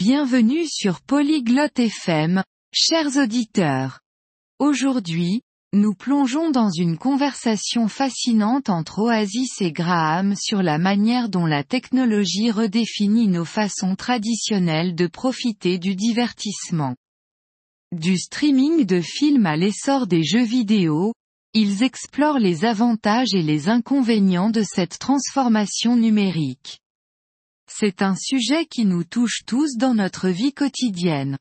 Bienvenue sur Polyglotte FM, chers auditeurs. Aujourd'hui, nous plongeons dans une conversation fascinante entre Oasis et Graham sur la manière dont la technologie redéfinit nos façons traditionnelles de profiter du divertissement. Du streaming de films à l'essor des jeux vidéo, ils explorent les avantages et les inconvénients de cette transformation numérique. C'est un sujet qui nous touche tous dans notre vie quotidienne.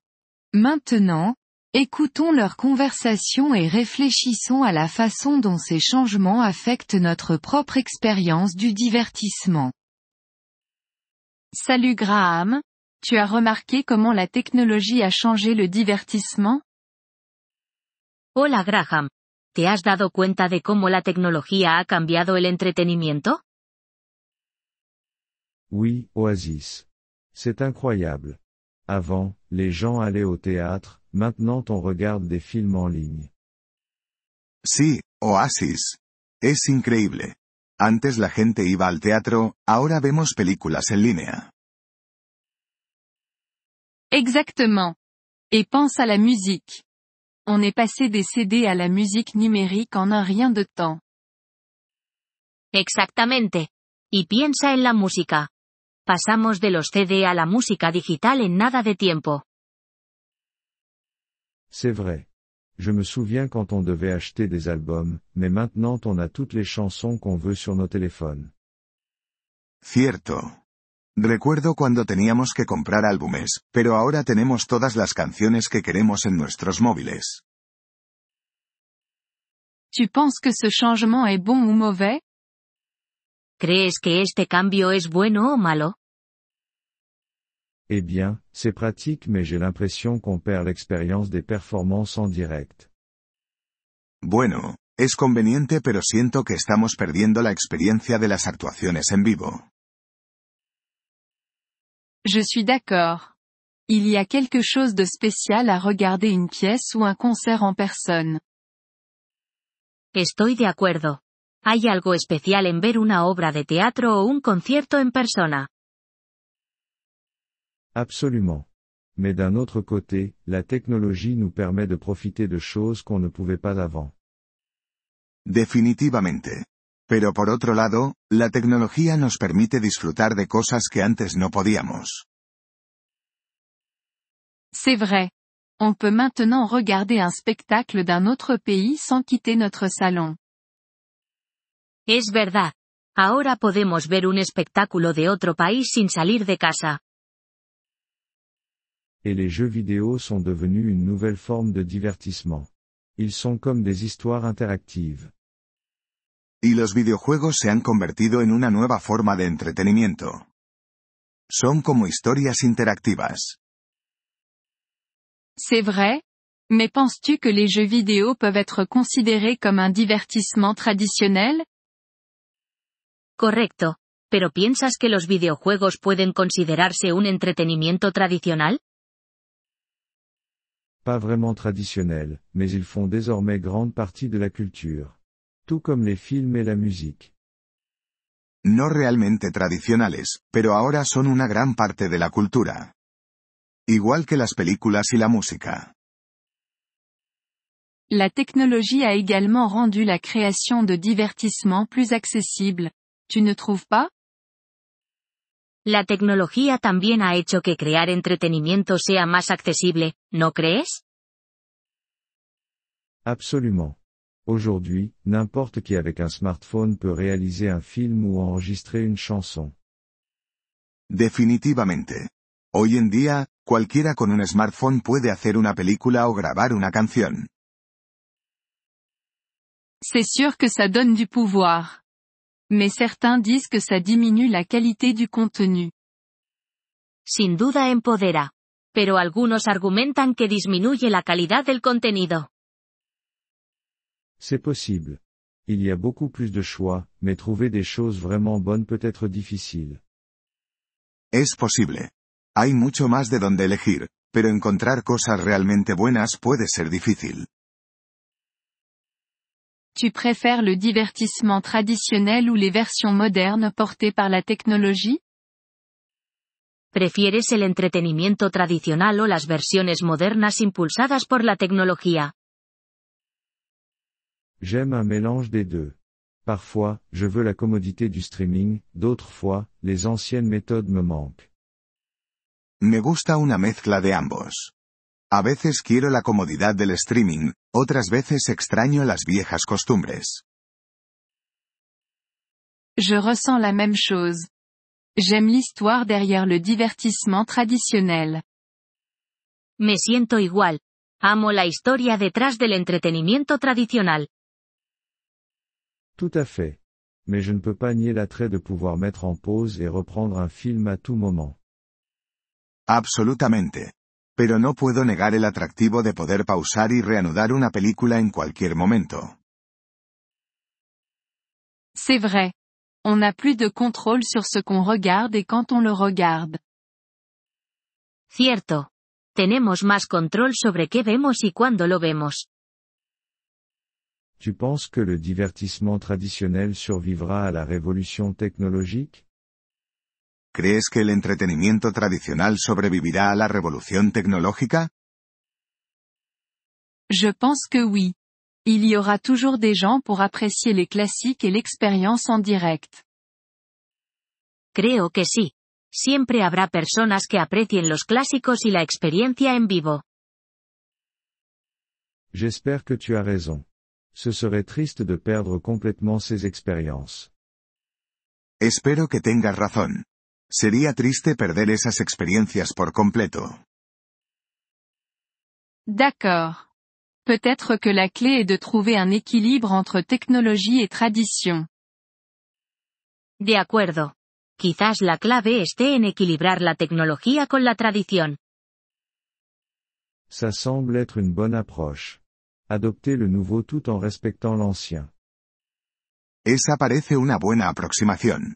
Maintenant, écoutons leur conversation et réfléchissons à la façon dont ces changements affectent notre propre expérience du divertissement. Salut Graham, tu as remarqué comment la technologie a changé le divertissement? Hola Graham. ¿Te has dado cuenta de cómo la tecnología ha cambiado el entretenimiento? Oui, Oasis. C'est incroyable. Avant, les gens allaient au théâtre, maintenant on regarde des films en ligne. Sí, Oasis. Es increíble. Antes la gente iba al teatro, ahora vemos películas en línea. Exactement. Et pense à la musique. On est passé des CD à la musique numérique en un rien de temps. Exactamente. Y piensa en la música. Pasamos de los CD a la música digital en nada de tiempo. C'est vrai. Je me souviens quand on devait acheter des albums, mais maintenant on a toutes les chansons qu'on veut sur nos téléphones. Cierto. Recuerdo cuando teníamos que comprar álbumes, pero ahora tenemos todas las canciones que queremos en nuestros móviles. Tu penses que ce changement est bon ou mauvais? ¿Crees que este cambio es bueno o malo? Eh bien, c'est pratique mais j'ai l'impression qu'on perd l'expérience des performances en direct. Bueno, es conveniente pero siento que estamos perdiendo la experiencia de las actuaciones en vivo. Je suis d'accord. Il y a quelque chose de spécial à regarder une pièce ou un concert en personne. Estoy de acuerdo. Hay algo especial en ver una obra de teatro o un concierto en persona? Absolument. Mais d'un autre côté, la technologie nous permet de profiter de choses qu'on ne pouvait pas avant. Definitivamente. Pero por otro lado, la tecnología nos permite disfrutar de cosas que antes no podíamos. C'est vrai. On peut maintenant regarder un spectacle d'un autre pays sans quitter notre salon. Es verdad. Ahora podemos ver un espectáculo de otro país sin salir de casa. Et les jeux vidéo sont devenus une nouvelle forme de divertissement. Ils sont comme des histoires interactives. Y los videojuegos se han convertido en una nueva forma de entretenimiento. Son como historias interactivas. C'est vrai Mais penses-tu que les jeux vidéo peuvent être considérés comme un divertissement traditionnel? Correcto. ¿Pero piensas que los videojuegos pueden considerarse un entretenimiento tradicional? Pas vraiment traditionnels, mais ils font désormais grande partie de la culture. Tout comme les films et la musique. No realmente tradicionales, pero ahora son una gran parte de la cultura. Igual que las películas y la música. La technologie a également rendu la création de divertissement plus accessible. Tu ne trouves pas? La tecnología también ha hecho que crear entretenimiento sea más accesible, ¿no crees? Absolument. Aujourd'hui, n'importe qui avec un smartphone peut réaliser un film ou enregistrer une chanson. Definitivamente. Hoy en día, cualquiera con un smartphone puede hacer una película o grabar una canción. C'est sûr que ça donne du pouvoir. Mais certains disent que ça diminue la qualité du contenu. Sin duda empodera. Pero algunos argumentan que disminuye la calidad del contenido. C'est possible. Il y a beaucoup plus de choix, mais trouver des choses vraiment bonnes peut être difficile. Es posible. Hay mucho más de donde elegir, pero encontrar cosas realmente buenas puede ser difícil. Tu préfères le divertissement traditionnel ou les versions modernes portées par la technologie? ¿Prefieres el entretenimiento tradicional o las versiones modernas impulsadas por la tecnología? J'aime un mélange des deux. Parfois, je veux la commodité du streaming, d'autres fois, les anciennes méthodes me manquent. Me gusta una mezcla de ambos. A veces quiero la comodidad del streaming, otras veces extraño las viejas costumbres. Je ressens la même chose. J'aime l'histoire derrière le divertissement traditionnel. Me siento igual. Amo la historia detrás del entretenimiento tradicional. Tout à fait. Mais je ne peux pas nier l'attrait de pouvoir mettre en pause et reprendre un film à tout moment. Absolutamente. Pero no puedo negar el atractivo de poder pausar y reanudar una película en cualquier momento. C'est vrai. On n'a plus de contrôle sur ce qu'on regarde et quand on le regarde. Cierto. Tenemos más control sobre qué vemos y cuándo lo vemos. Tu penses que le divertissement traditionnel survivra à la révolution technologique? ¿Crees que el entretenimiento tradicional sobrevivirá a la revolución tecnológica? Je pense que oui. Il y aura toujours des gens pour apprécier les classiques et l'expérience en direct. Creo que sí. Siempre habrá personas que aprecien los clásicos y la experiencia en vivo. J'espère que tu as raison. Ce serait triste de perdre complètement ces expériences. Espero que tengas razón. Sería triste perder esas experiencias por completo. D'accord. Peut-être que la clé est de trouver un équilibre entre technologie et tradition. De acuerdo. Quizás la clave esté en equilibrar la tecnología con la tradición. Ça semble être une bonne approche. Adopter le nouveau tout en respectant l'ancien. Esa parece una buena aproximación.